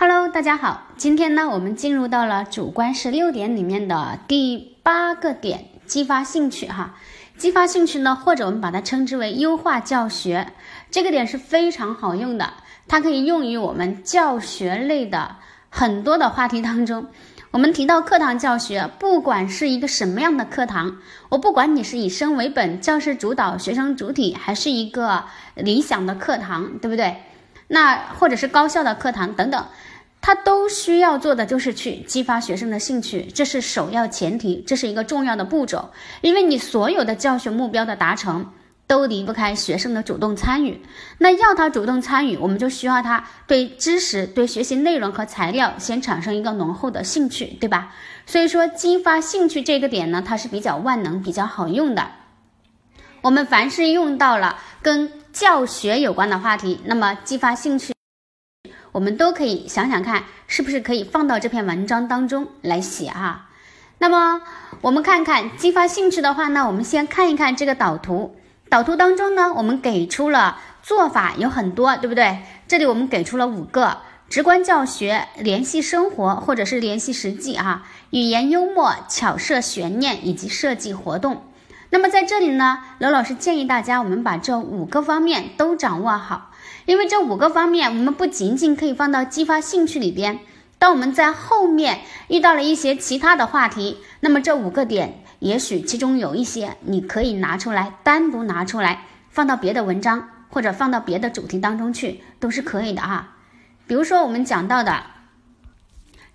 Hello，大家好，今天呢，我们进入到了主观十六点里面的第八个点，激发兴趣哈。激发兴趣呢，或者我们把它称之为优化教学，这个点是非常好用的，它可以用于我们教学类的很多的话题当中。我们提到课堂教学，不管是一个什么样的课堂，我不管你是以生为本、教师主导、学生主体，还是一个理想的课堂，对不对？那或者是高校的课堂等等，他都需要做的就是去激发学生的兴趣，这是首要前提，这是一个重要的步骤，因为你所有的教学目标的达成。都离不开学生的主动参与。那要他主动参与，我们就需要他对知识、对学习内容和材料先产生一个浓厚的兴趣，对吧？所以说，激发兴趣这个点呢，它是比较万能、比较好用的。我们凡是用到了跟教学有关的话题，那么激发兴趣，我们都可以想想看，是不是可以放到这篇文章当中来写哈。那么我们看看激发兴趣的话呢，我们先看一看这个导图。导图当中呢，我们给出了做法有很多，对不对？这里我们给出了五个：直观教学、联系生活或者是联系实际啊，语言幽默、巧设悬念以及设计活动。那么在这里呢，刘老师建议大家，我们把这五个方面都掌握好，因为这五个方面，我们不仅仅可以放到激发兴趣里边，当我们在后面遇到了一些其他的话题，那么这五个点。也许其中有一些你可以拿出来，单独拿出来放到别的文章或者放到别的主题当中去，都是可以的哈。比如说我们讲到的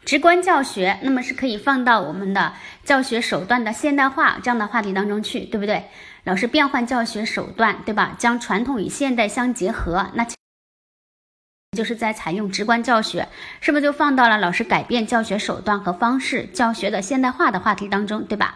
直观教学，那么是可以放到我们的教学手段的现代化这样的话题当中去，对不对？老师变换教学手段，对吧？将传统与现代相结合，那就是在采用直观教学，是不是就放到了老师改变教学手段和方式、教学的现代化的话题当中，对吧？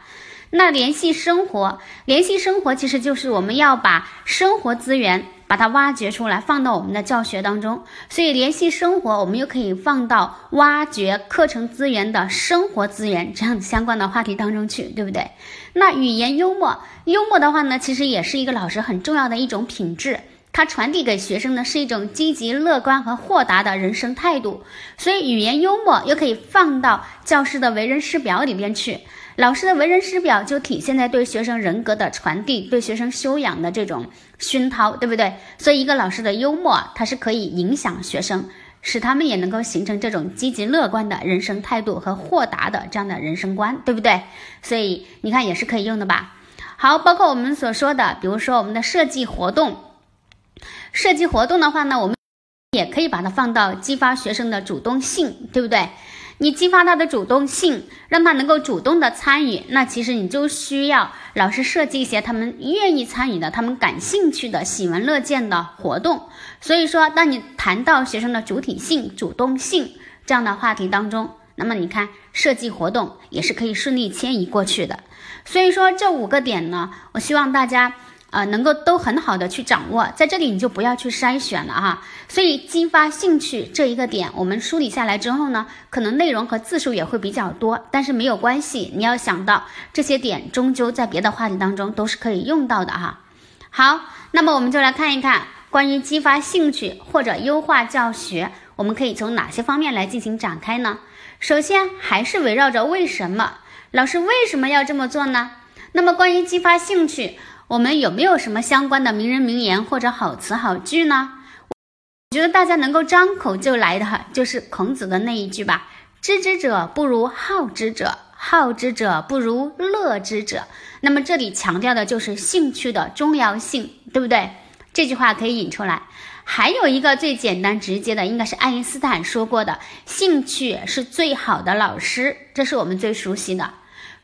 那联系生活，联系生活其实就是我们要把生活资源把它挖掘出来，放到我们的教学当中。所以联系生活，我们又可以放到挖掘课程资源的生活资源这样相关的话题当中去，对不对？那语言幽默，幽默的话呢，其实也是一个老师很重要的一种品质，它传递给学生的是一种积极乐观和豁达的人生态度。所以语言幽默又可以放到教师的为人师表里边去。老师的为人师表就体现在对学生人格的传递，对学生修养的这种熏陶，对不对？所以一个老师的幽默，它是可以影响学生，使他们也能够形成这种积极乐观的人生态度和豁达的这样的人生观，对不对？所以你看也是可以用的吧。好，包括我们所说的，比如说我们的设计活动，设计活动的话呢，我们也可以把它放到激发学生的主动性，对不对？你激发他的主动性，让他能够主动的参与，那其实你就需要老师设计一些他们愿意参与的、他们感兴趣的、喜闻乐见的活动。所以说，当你谈到学生的主体性、主动性这样的话题当中，那么你看设计活动也是可以顺利迁移过去的。所以说这五个点呢，我希望大家。呃，能够都很好的去掌握，在这里你就不要去筛选了哈。所以激发兴趣这一个点，我们梳理下来之后呢，可能内容和字数也会比较多，但是没有关系，你要想到这些点终究在别的话题当中都是可以用到的哈。好，那么我们就来看一看关于激发兴趣或者优化教学，我们可以从哪些方面来进行展开呢？首先还是围绕着为什么老师为什么要这么做呢？那么关于激发兴趣。我们有没有什么相关的名人名言或者好词好句呢？我觉得大家能够张口就来的哈，就是孔子的那一句吧：“知之者不如好之者，好之者不如乐之者。”那么这里强调的就是兴趣的重要性，对不对？这句话可以引出来。还有一个最简单直接的，应该是爱因斯坦说过的：“兴趣是最好的老师。”这是我们最熟悉的。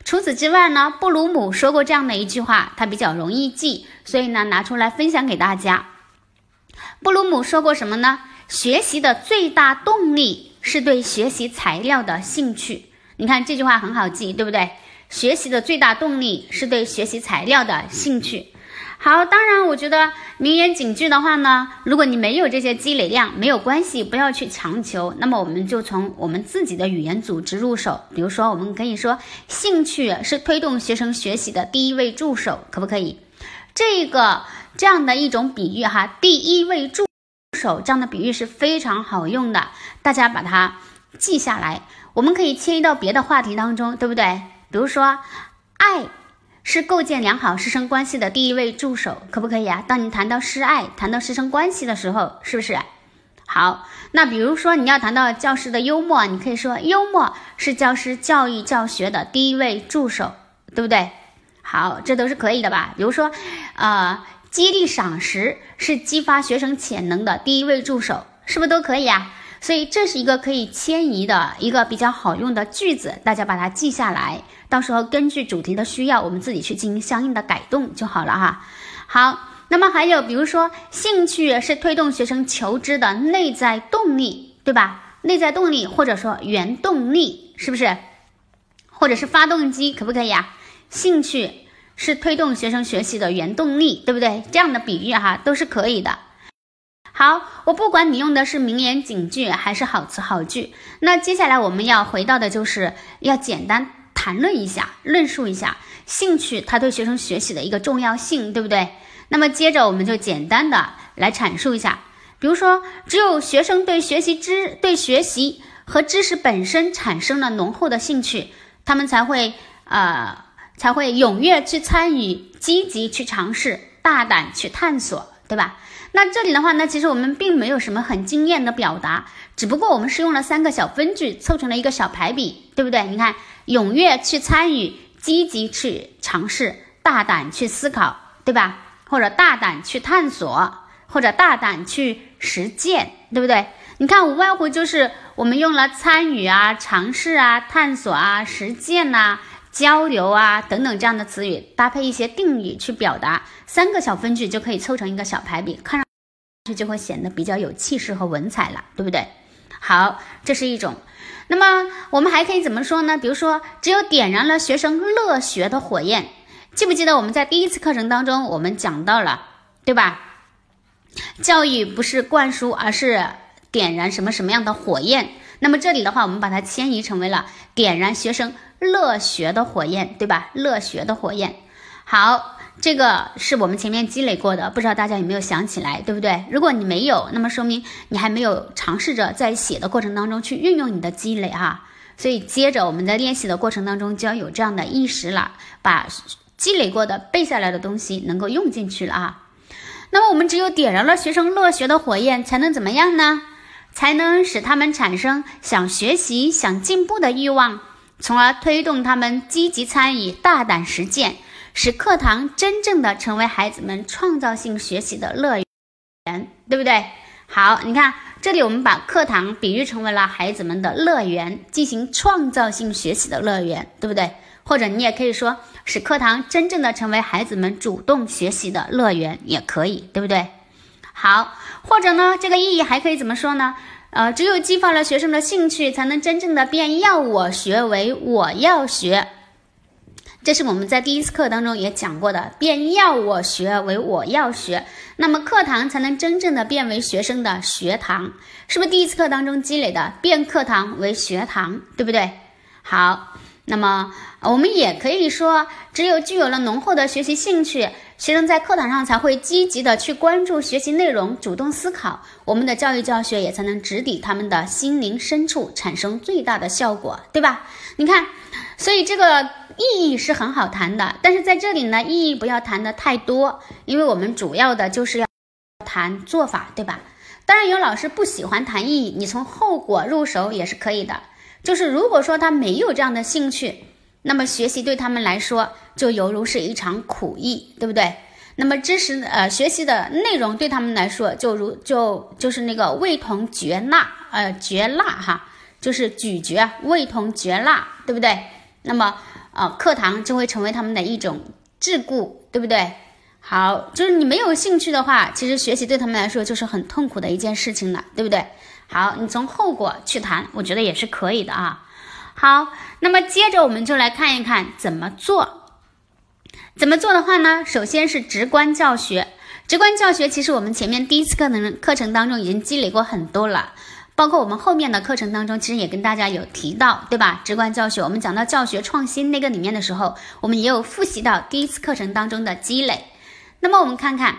除此之外呢，布鲁姆说过这样的一句话，它比较容易记，所以呢拿出来分享给大家。布鲁姆说过什么呢？学习的最大动力是对学习材料的兴趣。你看这句话很好记，对不对？学习的最大动力是对学习材料的兴趣。好，当然，我觉得名言警句的话呢，如果你没有这些积累量，没有关系，不要去强求。那么我们就从我们自己的语言组织入手。比如说，我们可以说，兴趣是推动学生学习的第一位助手，可不可以？这个这样的一种比喻哈，第一位助手这样的比喻是非常好用的，大家把它记下来。我们可以迁移到别的话题当中，对不对？比如说，爱是构建良好师生关系的第一位助手，可不可以啊？当你谈到师爱、谈到师生关系的时候，是不是？好，那比如说你要谈到教师的幽默，你可以说幽默是教师教育教学的第一位助手，对不对？好，这都是可以的吧？比如说，呃，激励赏识是激发学生潜能的第一位助手，是不是都可以啊？所以这是一个可以迁移的一个比较好用的句子，大家把它记下来，到时候根据主题的需要，我们自己去进行相应的改动就好了哈。好，那么还有比如说，兴趣是推动学生求知的内在动力，对吧？内在动力或者说原动力，是不是？或者是发动机，可不可以啊？兴趣是推动学生学习的原动力，对不对？这样的比喻哈都是可以的。好，我不管你用的是名言警句还是好词好句，那接下来我们要回到的就是要简单谈论一下、论述一下兴趣它对学生学习的一个重要性，对不对？那么接着我们就简单的来阐述一下，比如说，只有学生对学习知、对学习和知识本身产生了浓厚的兴趣，他们才会呃才会踊跃去参与、积极去尝试、大胆去探索，对吧？那这里的话呢，其实我们并没有什么很惊艳的表达，只不过我们是用了三个小分句凑成了一个小排比，对不对？你看，踊跃去参与，积极去尝试，大胆去思考，对吧？或者大胆去探索，或者大胆去实践，对不对？你看，无外乎就是我们用了参与啊、尝试啊、探索啊、实践呐。交流啊，等等这样的词语搭配一些定语去表达，三个小分句就可以凑成一个小排比，看上去就会显得比较有气势和文采了，对不对？好，这是一种。那么我们还可以怎么说呢？比如说，只有点燃了学生乐学的火焰，记不记得我们在第一次课程当中我们讲到了，对吧？教育不是灌输，而是点燃什么什么样的火焰？那么这里的话，我们把它迁移成为了点燃学生。乐学的火焰，对吧？乐学的火焰，好，这个是我们前面积累过的，不知道大家有没有想起来，对不对？如果你没有，那么说明你还没有尝试着在写的过程当中去运用你的积累哈。所以接着我们在练习的过程当中就要有这样的意识了，把积累过的背下来的东西能够用进去了啊。那么我们只有点燃了学生乐学的火焰，才能怎么样呢？才能使他们产生想学习、想进步的欲望。从而推动他们积极参与、大胆实践，使课堂真正的成为孩子们创造性学习的乐园，对不对？好，你看这里，我们把课堂比喻成为了孩子们的乐园，进行创造性学习的乐园，对不对？或者你也可以说，使课堂真正的成为孩子们主动学习的乐园，也可以，对不对？好，或者呢，这个意义还可以怎么说呢？呃，只有激发了学生的兴趣，才能真正的变要我学为我要学。这是我们在第一次课当中也讲过的，变要我学为我要学，那么课堂才能真正的变为学生的学堂，是不是第一次课当中积累的变课堂为学堂，对不对？好，那么我们也可以说，只有具有了浓厚的学习兴趣。学生在课堂上才会积极的去关注学习内容，主动思考，我们的教育教学也才能直抵他们的心灵深处，产生最大的效果，对吧？你看，所以这个意义是很好谈的，但是在这里呢，意义不要谈的太多，因为我们主要的就是要谈做法，对吧？当然有老师不喜欢谈意义，你从后果入手也是可以的，就是如果说他没有这样的兴趣。那么学习对他们来说就犹如是一场苦役，对不对？那么知识呃学习的内容对他们来说就如就就是那个味同嚼蜡，呃嚼蜡哈，就是咀嚼味同嚼蜡，对不对？那么呃课堂就会成为他们的一种桎梏，对不对？好，就是你没有兴趣的话，其实学习对他们来说就是很痛苦的一件事情了，对不对？好，你从后果去谈，我觉得也是可以的啊。好，那么接着我们就来看一看怎么做。怎么做的话呢？首先是直观教学。直观教学其实我们前面第一次课程课程当中已经积累过很多了，包括我们后面的课程当中，其实也跟大家有提到，对吧？直观教学，我们讲到教学创新那个里面的时候，我们也有复习到第一次课程当中的积累。那么我们看看。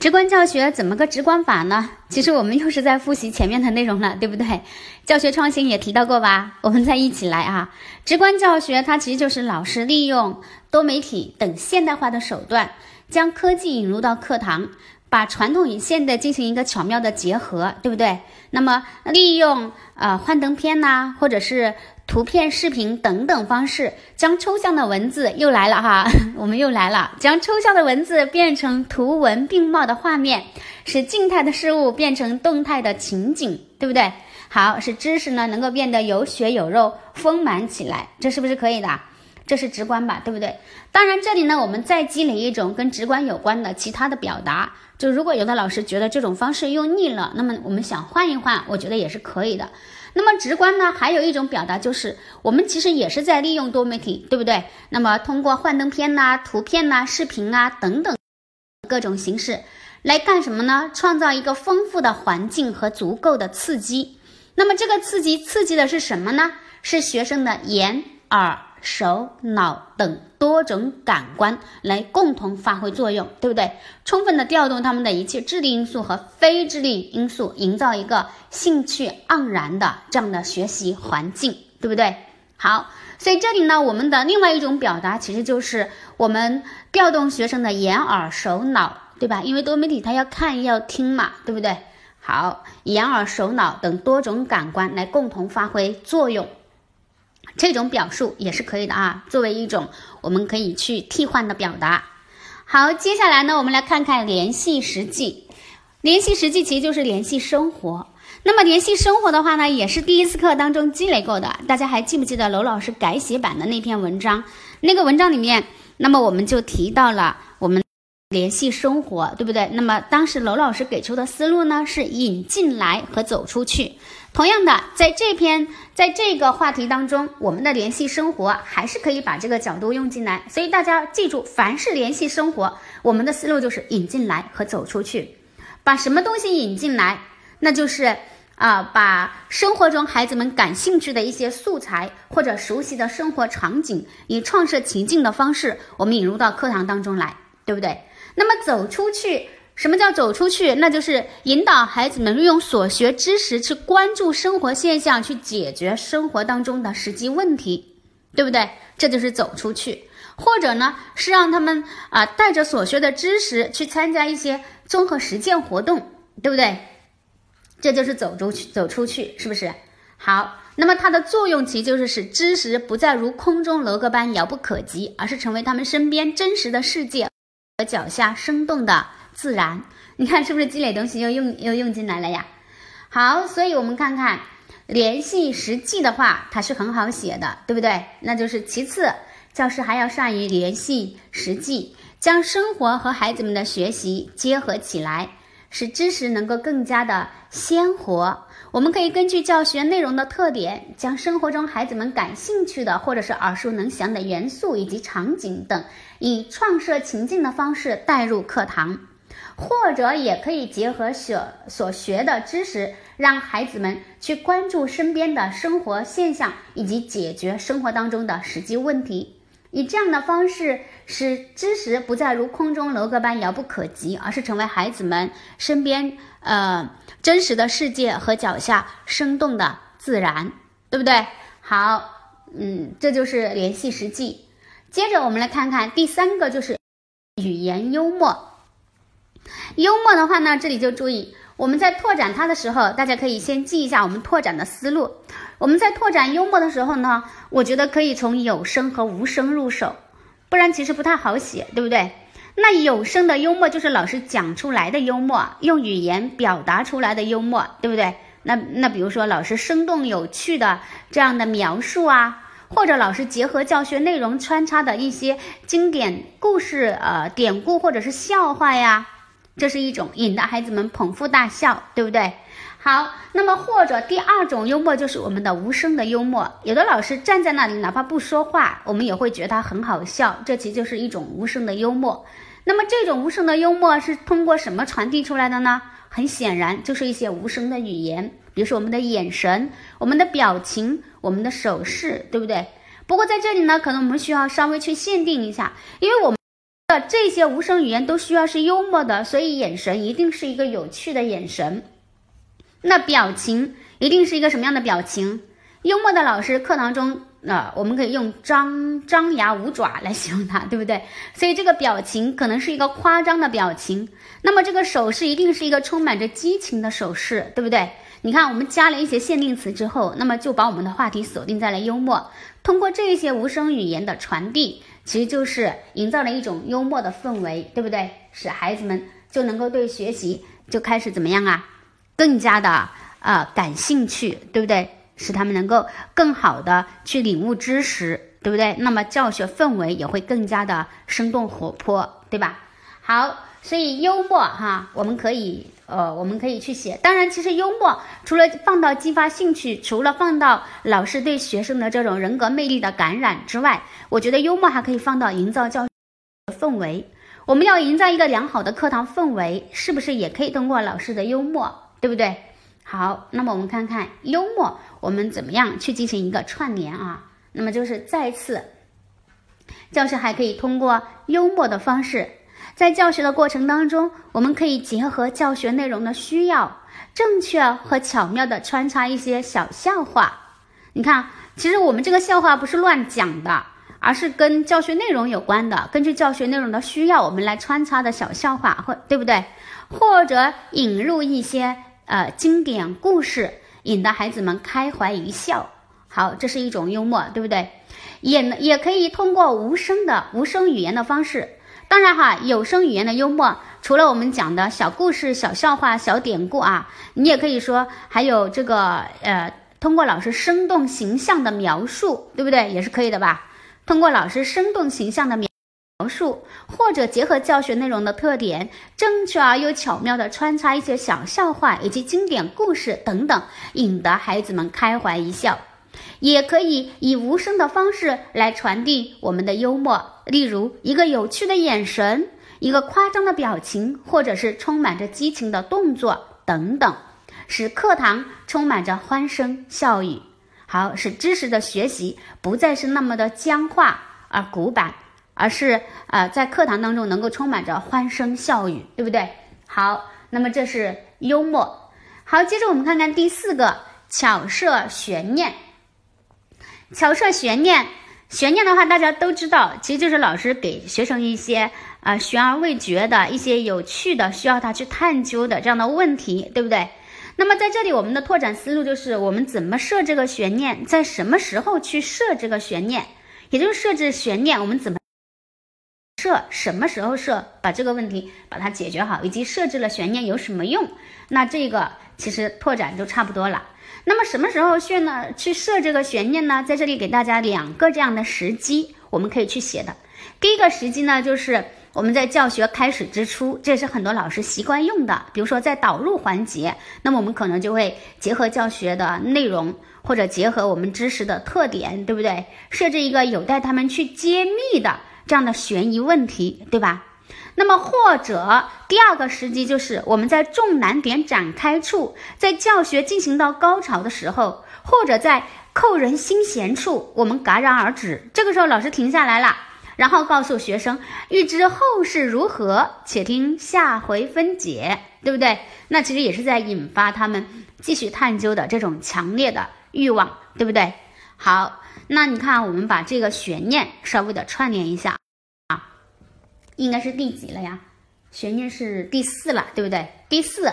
直观教学怎么个直观法呢？其实我们又是在复习前面的内容了，对不对？教学创新也提到过吧？我们再一起来啊！直观教学它其实就是老师利用多媒体等现代化的手段，将科技引入到课堂。把传统与现代进行一个巧妙的结合，对不对？那么利用呃幻灯片呐，或者是图片、视频等等方式，将抽象的文字又来了哈，我们又来了，将抽象的文字变成图文并茂的画面，使静态的事物变成动态的情景，对不对？好，使知识呢能够变得有血有肉、丰满起来，这是不是可以的？这是直观吧，对不对？当然，这里呢我们再积累一种跟直观有关的其他的表达。就如果有的老师觉得这种方式用腻了，那么我们想换一换，我觉得也是可以的。那么直观呢，还有一种表达就是我们其实也是在利用多媒体，对不对？那么通过幻灯片呐、图片呐、视频啊等等各种形式来干什么呢？创造一个丰富的环境和足够的刺激。那么这个刺激刺激的是什么呢？是学生的眼、耳。手脑等多种感官来共同发挥作用，对不对？充分的调动他们的一切智力因素和非智力因素，营造一个兴趣盎然的这样的学习环境，对不对？好，所以这里呢，我们的另外一种表达其实就是我们调动学生的眼耳手脑，对吧？因为多媒体它要看要听嘛，对不对？好，眼耳手脑等多种感官来共同发挥作用。这种表述也是可以的啊，作为一种我们可以去替换的表达。好，接下来呢，我们来看看联系实际。联系实际其实就是联系生活。那么联系生活的话呢，也是第一次课当中积累过的。大家还记不记得娄老师改写版的那篇文章？那个文章里面，那么我们就提到了我们联系生活，对不对？那么当时娄老师给出的思路呢，是引进来和走出去。同样的，在这篇在这个话题当中，我们的联系生活还是可以把这个角度用进来。所以大家记住，凡是联系生活，我们的思路就是引进来和走出去。把什么东西引进来？那就是啊，把生活中孩子们感兴趣的一些素材或者熟悉的生活场景，以创设情境的方式，我们引入到课堂当中来，对不对？那么走出去。什么叫走出去？那就是引导孩子们用所学知识去关注生活现象，去解决生活当中的实际问题，对不对？这就是走出去。或者呢，是让他们啊带着所学的知识去参加一些综合实践活动，对不对？这就是走出去，走出去，是不是？好，那么它的作用其实就是使知识不再如空中楼阁般遥不可及，而是成为他们身边真实的世界脚下生动的。自然，你看是不是积累东西又用又用进来了呀？好，所以我们看看联系实际的话，它是很好写的，对不对？那就是其次，教师还要善于联系实际，将生活和孩子们的学习结合起来，使知识能够更加的鲜活。我们可以根据教学内容的特点，将生活中孩子们感兴趣的或者是耳熟能详的元素以及场景等，以创设情境的方式带入课堂。或者也可以结合所所学的知识，让孩子们去关注身边的生活现象，以及解决生活当中的实际问题。以这样的方式，使知识不再如空中楼阁般遥不可及，而是成为孩子们身边呃真实的世界和脚下生动的自然，对不对？好，嗯，这就是联系实际。接着我们来看看第三个，就是语言幽默。幽默的话呢，这里就注意，我们在拓展它的时候，大家可以先记一下我们拓展的思路。我们在拓展幽默的时候呢，我觉得可以从有声和无声入手，不然其实不太好写，对不对？那有声的幽默就是老师讲出来的幽默，用语言表达出来的幽默，对不对？那那比如说老师生动有趣的这样的描述啊，或者老师结合教学内容穿插的一些经典故事、呃典故或者是笑话呀。这是一种引得孩子们捧腹大笑，对不对？好，那么或者第二种幽默就是我们的无声的幽默。有的老师站在那里，哪怕不说话，我们也会觉得他很好笑。这其实就是一种无声的幽默。那么这种无声的幽默是通过什么传递出来的呢？很显然就是一些无声的语言，比如说我们的眼神、我们的表情、我们的手势，对不对？不过在这里呢，可能我们需要稍微去限定一下，因为我们的。这些无声语言都需要是幽默的，所以眼神一定是一个有趣的眼神。那表情一定是一个什么样的表情？幽默的老师课堂中，那，我们可以用张张牙舞爪来形容它，对不对？所以这个表情可能是一个夸张的表情。那么这个手势一定是一个充满着激情的手势，对不对？你看，我们加了一些限定词之后，那么就把我们的话题锁定在了幽默。通过这些无声语言的传递，其实就是营造了一种幽默的氛围，对不对？使孩子们就能够对学习就开始怎么样啊？更加的呃感兴趣，对不对？使他们能够更好的去领悟知识，对不对？那么教学氛围也会更加的生动活泼，对吧？好。所以幽默哈，我们可以呃，我们可以去写。当然，其实幽默除了放到激发兴趣，除了放到老师对学生的这种人格魅力的感染之外，我觉得幽默还可以放到营造教氛围。我们要营造一个良好的课堂氛围，是不是也可以通过老师的幽默，对不对？好，那么我们看看幽默，我们怎么样去进行一个串联啊？那么就是再次，教师还可以通过幽默的方式。在教学的过程当中，我们可以结合教学内容的需要，正确和巧妙的穿插一些小笑话。你看，其实我们这个笑话不是乱讲的，而是跟教学内容有关的。根据教学内容的需要，我们来穿插的小笑话，或对不对？或者引入一些呃经典故事，引得孩子们开怀一笑。好，这是一种幽默，对不对？也也可以通过无声的无声语言的方式。当然哈，有声语言的幽默，除了我们讲的小故事、小笑话、小典故啊，你也可以说还有这个呃，通过老师生动形象的描述，对不对？也是可以的吧？通过老师生动形象的描述，或者结合教学内容的特点，正确而又巧妙的穿插一些小笑话以及经典故事等等，引得孩子们开怀一笑。也可以以无声的方式来传递我们的幽默，例如一个有趣的眼神，一个夸张的表情，或者是充满着激情的动作等等，使课堂充满着欢声笑语。好，使知识的学习不再是那么的僵化而古板，而是呃在课堂当中能够充满着欢声笑语，对不对？好，那么这是幽默。好，接着我们看看第四个，巧设悬念。巧设悬念，悬念的话，大家都知道，其实就是老师给学生一些啊悬而未决的一些有趣的，需要他去探究的这样的问题，对不对？那么在这里，我们的拓展思路就是我们怎么设这个悬念，在什么时候去设这个悬念，也就是设置悬念，我们怎么设，什么时候设，把这个问题把它解决好，以及设置了悬念有什么用？那这个其实拓展就差不多了。那么什么时候去呢？去设这个悬念呢？在这里给大家两个这样的时机，我们可以去写的。第一个时机呢，就是我们在教学开始之初，这是很多老师习惯用的。比如说在导入环节，那么我们可能就会结合教学的内容，或者结合我们知识的特点，对不对？设置一个有待他们去揭秘的这样的悬疑问题，对吧？那么，或者第二个时机就是我们在重难点展开处，在教学进行到高潮的时候，或者在扣人心弦处，我们戛然而止。这个时候，老师停下来了，然后告诉学生：“欲知后事如何，且听下回分解。”对不对？那其实也是在引发他们继续探究的这种强烈的欲望，对不对？好，那你看，我们把这个悬念稍微的串联一下啊。应该是第几了呀？悬念是第四了，对不对？第四，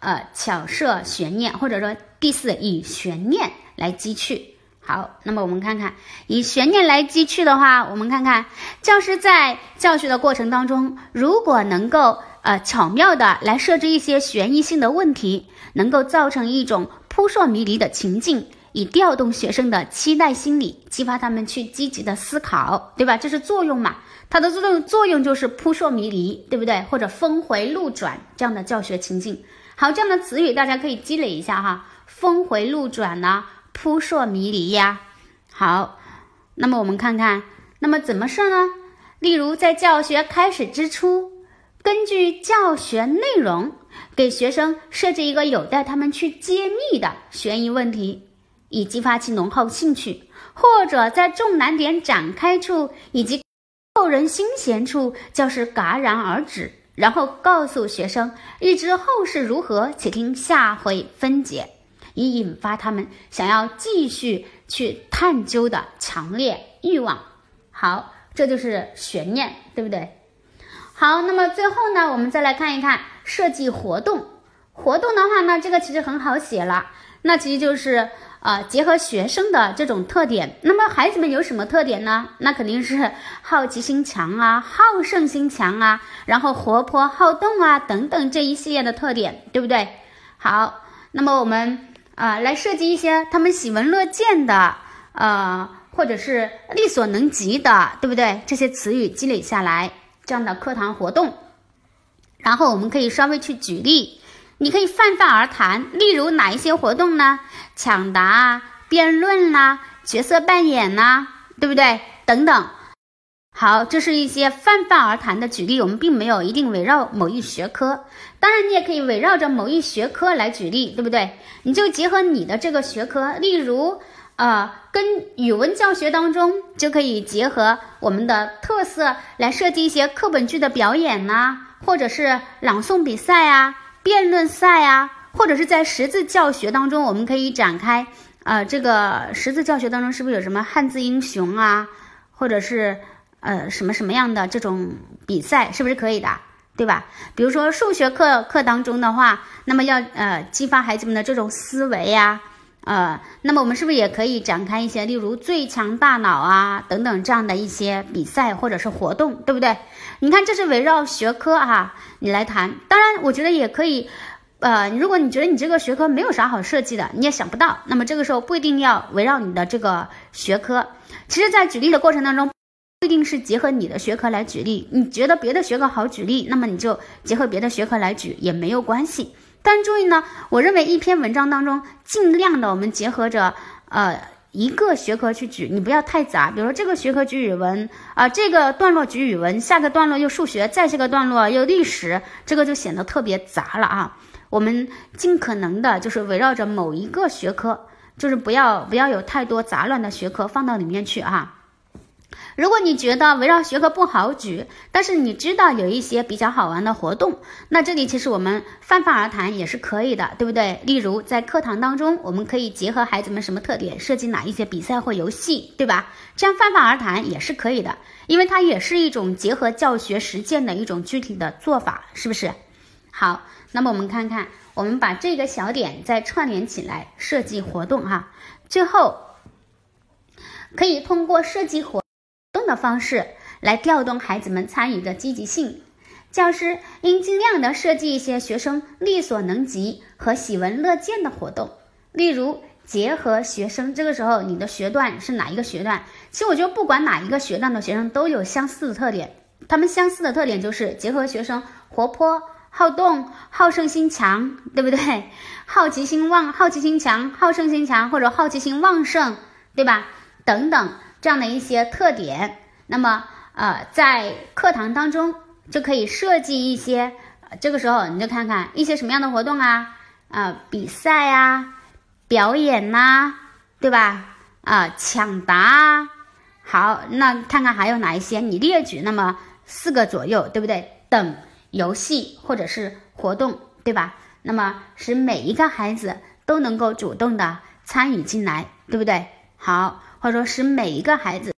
呃，巧设悬念，或者说第四以悬念来击趣。好，那么我们看看以悬念来击趣的话，我们看看教师在教学的过程当中，如果能够呃巧妙的来设置一些悬疑性的问题，能够造成一种扑朔迷离的情境，以调动学生的期待心理，激发他们去积极的思考，对吧？这是作用嘛？它的作用作用就是扑朔迷离，对不对？或者峰回路转这样的教学情境。好，这样的词语大家可以积累一下哈。峰回路转呢，扑朔迷离呀。好，那么我们看看，那么怎么设呢？例如在教学开始之初，根据教学内容，给学生设置一个有待他们去揭秘的悬疑问题，以激发其浓厚兴趣；或者在重难点展开处，以及。扣人心弦处，教师戛然而止，然后告诉学生：欲知后事如何，且听下回分解，以引发他们想要继续去探究的强烈欲望。好，这就是悬念，对不对？好，那么最后呢，我们再来看一看设计活动。活动的话呢，这个其实很好写了，那其实就是。啊，结合学生的这种特点，那么孩子们有什么特点呢？那肯定是好奇心强啊，好胜心强啊，然后活泼好动啊等等这一系列的特点，对不对？好，那么我们啊来设计一些他们喜闻乐见的，呃，或者是力所能及的，对不对？这些词语积累下来这样的课堂活动，然后我们可以稍微去举例。你可以泛泛而谈，例如哪一些活动呢？抢答啊，辩论啦，角色扮演呐，对不对？等等。好，这是一些泛泛而谈的举例，我们并没有一定围绕某一学科。当然，你也可以围绕着某一学科来举例，对不对？你就结合你的这个学科，例如，呃，跟语文教学当中就可以结合我们的特色来设计一些课本剧的表演呐，或者是朗诵比赛啊。辩论赛啊，或者是在识字教学当中，我们可以展开，呃，这个识字教学当中是不是有什么汉字英雄啊，或者是呃什么什么样的这种比赛，是不是可以的，对吧？比如说数学课课当中的话，那么要呃激发孩子们的这种思维呀。呃，那么我们是不是也可以展开一些，例如最强大脑啊等等这样的一些比赛或者是活动，对不对？你看，这是围绕学科哈，你来谈。当然，我觉得也可以，呃，如果你觉得你这个学科没有啥好设计的，你也想不到，那么这个时候不一定要围绕你的这个学科。其实，在举例的过程当中，不一定是结合你的学科来举例。你觉得别的学科好举例，那么你就结合别的学科来举也没有关系。但注意呢，我认为一篇文章当中尽量的我们结合着呃一个学科去举，你不要太杂。比如说这个学科举语文啊，这个段落举语文，下个段落又数学，再下个段落又历史，这个就显得特别杂了啊。我们尽可能的就是围绕着某一个学科，就是不要不要有太多杂乱的学科放到里面去啊。如果你觉得围绕学科不好举，但是你知道有一些比较好玩的活动，那这里其实我们泛泛而谈也是可以的，对不对？例如在课堂当中，我们可以结合孩子们什么特点，设计哪一些比赛或游戏，对吧？这样泛泛而谈也是可以的，因为它也是一种结合教学实践的一种具体的做法，是不是？好，那么我们看看，我们把这个小点再串联起来设计活动哈，最后可以通过设计活。的方式来调动孩子们参与的积极性。教师应尽量的设计一些学生力所能及和喜闻乐见的活动，例如结合学生。这个时候，你的学段是哪一个学段？其实我觉得，不管哪一个学段的学生都有相似的特点。他们相似的特点就是结合学生活泼、好动、好胜心强，对不对？好奇心旺、好奇心强、好胜心强，或者好奇心旺盛，对吧？等等。这样的一些特点，那么呃，在课堂当中就可以设计一些，这个时候你就看看一些什么样的活动啊，啊，比赛啊，表演呐，对吧？啊，抢答啊，好，那看看还有哪一些，你列举那么四个左右，对不对？等游戏或者是活动，对吧？那么使每一个孩子都能够主动的参与进来，对不对？好。或者说，使每一个孩子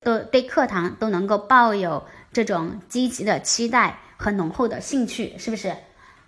都对课堂都能够抱有这种积极的期待和浓厚的兴趣，是不是？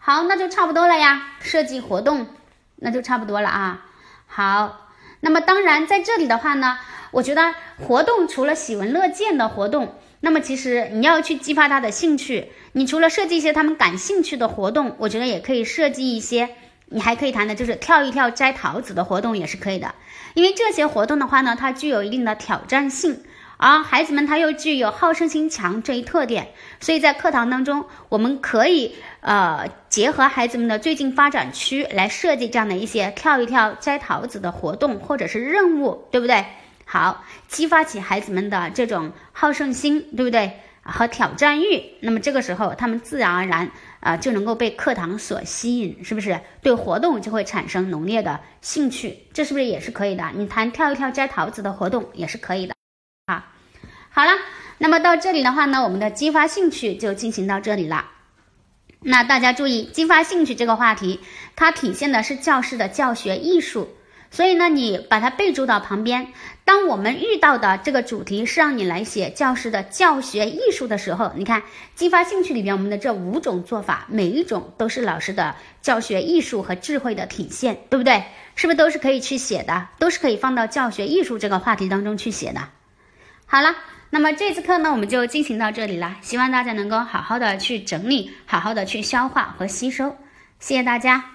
好，那就差不多了呀。设计活动，那就差不多了啊。好，那么当然在这里的话呢，我觉得活动除了喜闻乐见的活动，那么其实你要去激发他的兴趣，你除了设计一些他们感兴趣的活动，我觉得也可以设计一些。你还可以谈的就是跳一跳摘桃子的活动也是可以的，因为这些活动的话呢，它具有一定的挑战性，而孩子们他又具有好胜心强这一特点，所以在课堂当中，我们可以呃结合孩子们的最近发展区来设计这样的一些跳一跳摘桃子的活动或者是任务，对不对？好，激发起孩子们的这种好胜心，对不对？和挑战欲，那么这个时候他们自然而然啊就能够被课堂所吸引，是不是？对活动就会产生浓烈的兴趣，这是不是也是可以的？你谈跳一跳摘桃子的活动也是可以的，啊，好了，那么到这里的话呢，我们的激发兴趣就进行到这里了。那大家注意，激发兴趣这个话题，它体现的是教师的教学艺术。所以呢，你把它备注到旁边。当我们遇到的这个主题是让你来写教师的教学艺术的时候，你看激发兴趣里边我们的这五种做法，每一种都是老师的教学艺术和智慧的体现，对不对？是不是都是可以去写的？都是可以放到教学艺术这个话题当中去写的。好了，那么这次课呢，我们就进行到这里了。希望大家能够好好的去整理，好好的去消化和吸收。谢谢大家。